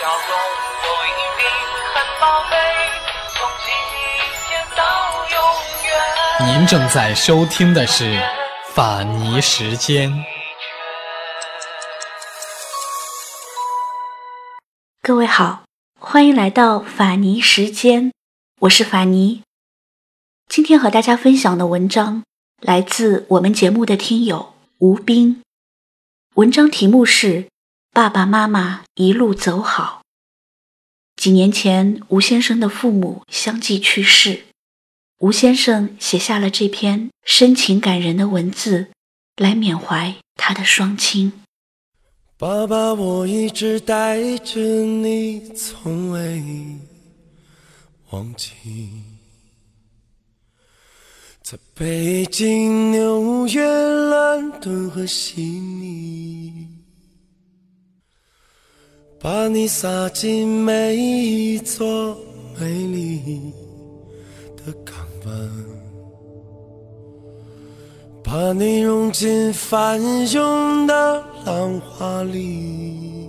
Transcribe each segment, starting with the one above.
笑容都一定很宝贝，从今天到永远。您正在收听的是《法尼时间》。各位好，欢迎来到法尼时间，我是法尼。今天和大家分享的文章来自我们节目的听友吴斌，文章题目是《爸爸妈妈一路走好》。几年前，吴先生的父母相继去世，吴先生写下了这篇深情感人的文字，来缅怀他的双亲。爸爸，我一直带着你，从未忘记。在北京、纽约、伦敦和悉尼，把你撒进每一座美丽的港湾。把你融进翻涌的浪花里，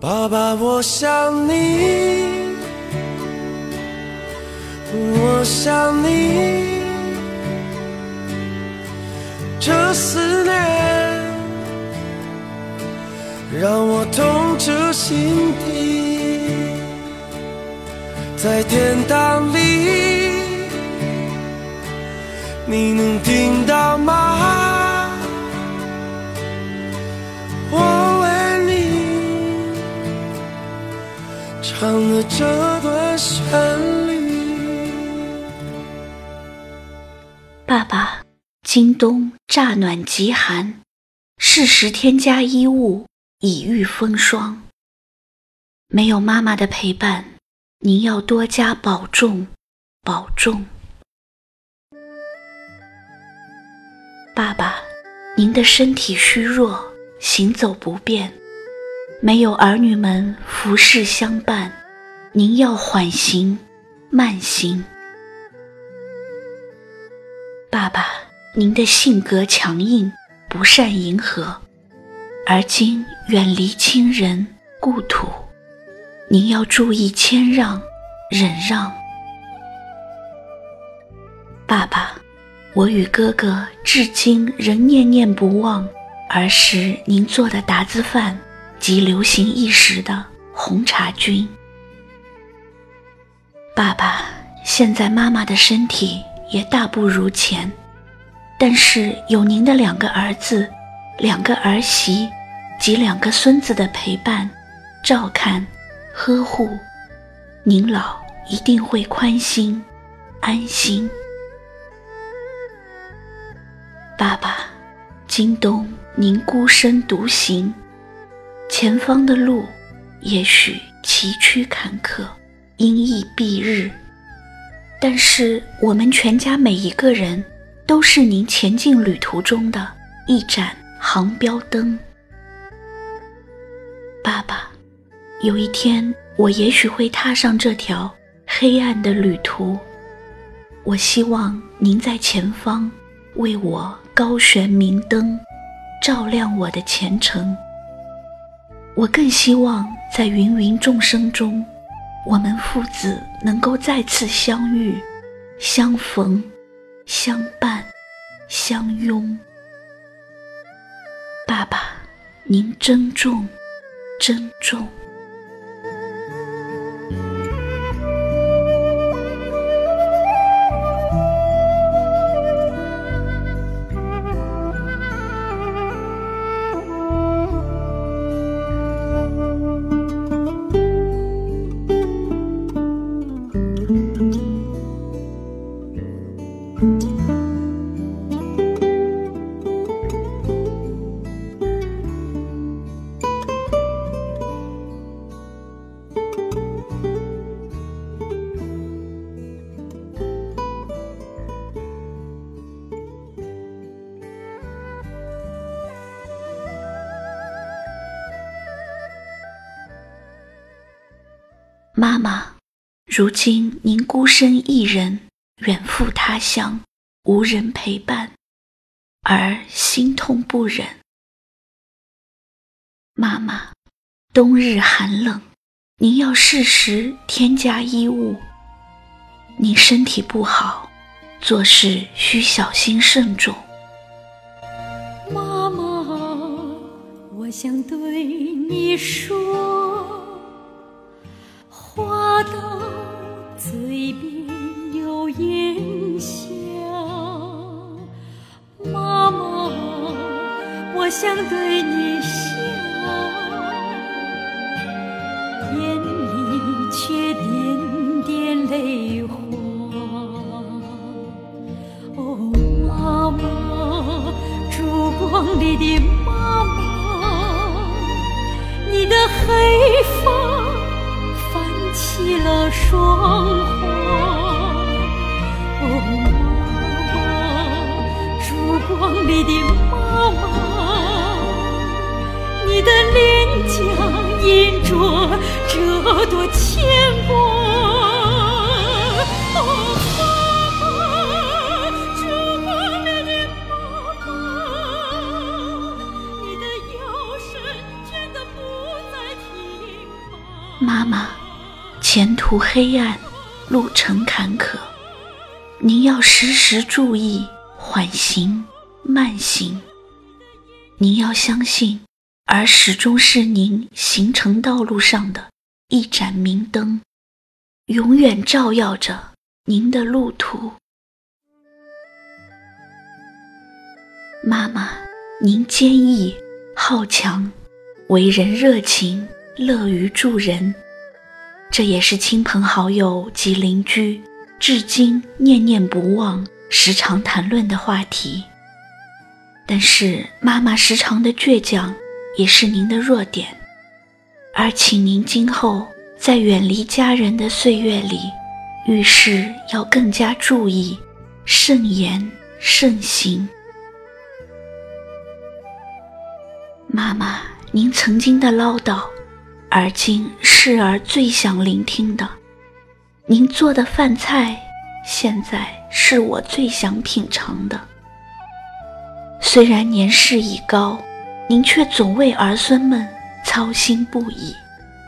爸爸，我想你，我想你，这思念让我痛彻心底，在天堂里。你能听到吗？我为你唱的这段旋律。爸爸，今冬乍暖极寒，适时添加衣物，以御风霜。没有妈妈的陪伴，您要多加保重，保重。爸爸，您的身体虚弱，行走不便，没有儿女们服侍相伴，您要缓行，慢行。爸爸，您的性格强硬，不善迎合，而今远离亲人故土，您要注意谦让、忍让。爸爸。我与哥哥至今仍念念不忘儿时您做的达子饭及流行一时的红茶菌。爸爸，现在妈妈的身体也大不如前，但是有您的两个儿子、两个儿媳及两个孙子的陪伴、照看、呵护，您老一定会宽心、安心。爸爸，今冬您孤身独行，前方的路也许崎岖坎坷，阴翳蔽日，但是我们全家每一个人都是您前进旅途中的一盏航标灯。爸爸，有一天我也许会踏上这条黑暗的旅途，我希望您在前方为我。高悬明灯，照亮我的前程。我更希望在芸芸众生中，我们父子能够再次相遇、相逢、相伴、相拥。您珍重，珍重。妈妈，如今您孤身一人远赴他乡，无人陪伴，而心痛不忍。妈妈，冬日寒冷，您要适时添加衣物。您身体不好，做事需小心慎重。妈妈，我想对你说，想对你笑。眼里却点点泪花。哦，妈妈，烛光里的妈妈，你的黑发泛起了霜花。哦，妈妈，烛光里的妈妈，的脸颊印着。这多牵挂！妈妈，烛光里的妈妈，你的腰身倦得不再挺拔。妈妈，前途黑暗，路程坎坷，您要时时注意缓行慢行。您要相信，而始终是您行程道路上的。一盏明灯，永远照耀着您的路途。妈妈，您坚毅好强，为人热情，乐于助人，这也是亲朋好友及邻居至今念念不忘、时常谈论的话题。但是，妈妈时常的倔强也是您的弱点。而请您今后在远离家人的岁月里，遇事要更加注意，慎言慎行。妈妈，您曾经的唠叨，而今是儿最想聆听的；您做的饭菜，现在是我最想品尝的。虽然年事已高，您却总为儿孙们。操心不已，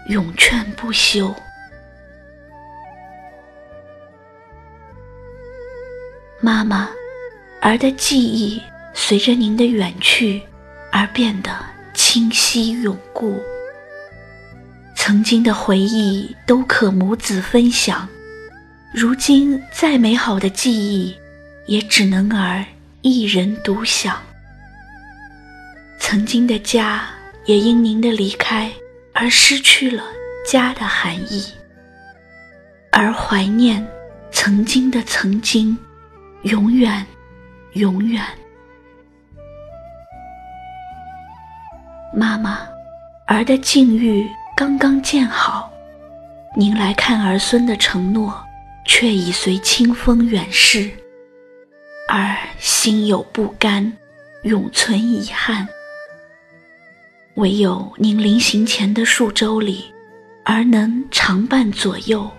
永劝不休。妈妈，儿的记忆随着您的远去而变得清晰永固。曾经的回忆都可母子分享，如今再美好的记忆，也只能儿一人独享。曾经的家。也因您的离开而失去了家的含义，而怀念曾经的曾经，永远，永远。妈妈，儿的境遇刚刚建好，您来看儿孙的承诺，却已随清风远逝，儿心有不甘，永存遗憾。唯有您临行前的数周里，儿能常伴左右，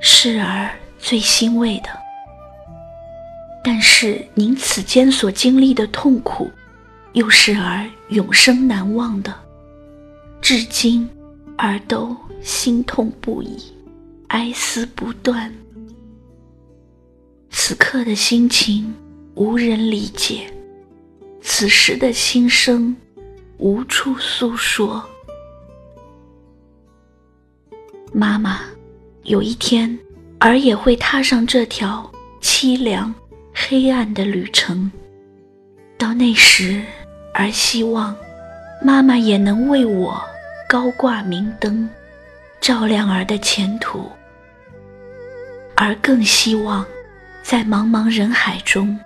是儿最欣慰的。但是您此间所经历的痛苦，又是儿永生难忘的。至今，儿都心痛不已，哀思不断。此刻的心情，无人理解；此时的心声。无处诉说，妈妈，有一天，儿也会踏上这条凄凉、黑暗的旅程。到那时，儿希望妈妈也能为我高挂明灯，照亮儿的前途。儿更希望，在茫茫人海中，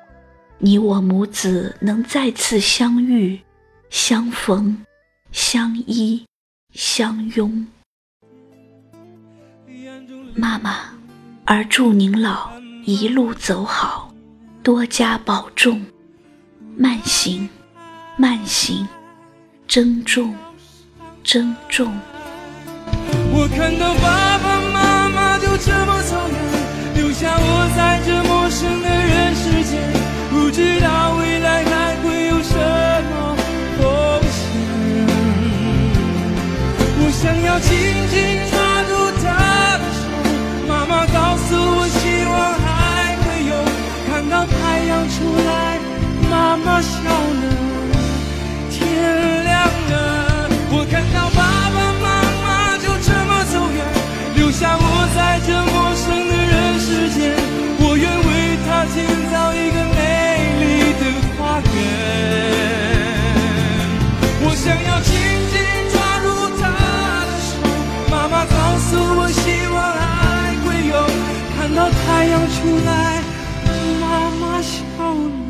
你我母子能再次相遇。相逢，相依，相拥。妈妈，儿祝您老一路走好，多加保重，慢行，慢行，珍重，珍重。我看到爸爸妈妈就这么走远，留下我在这陌生的人太阳出来，妈妈笑了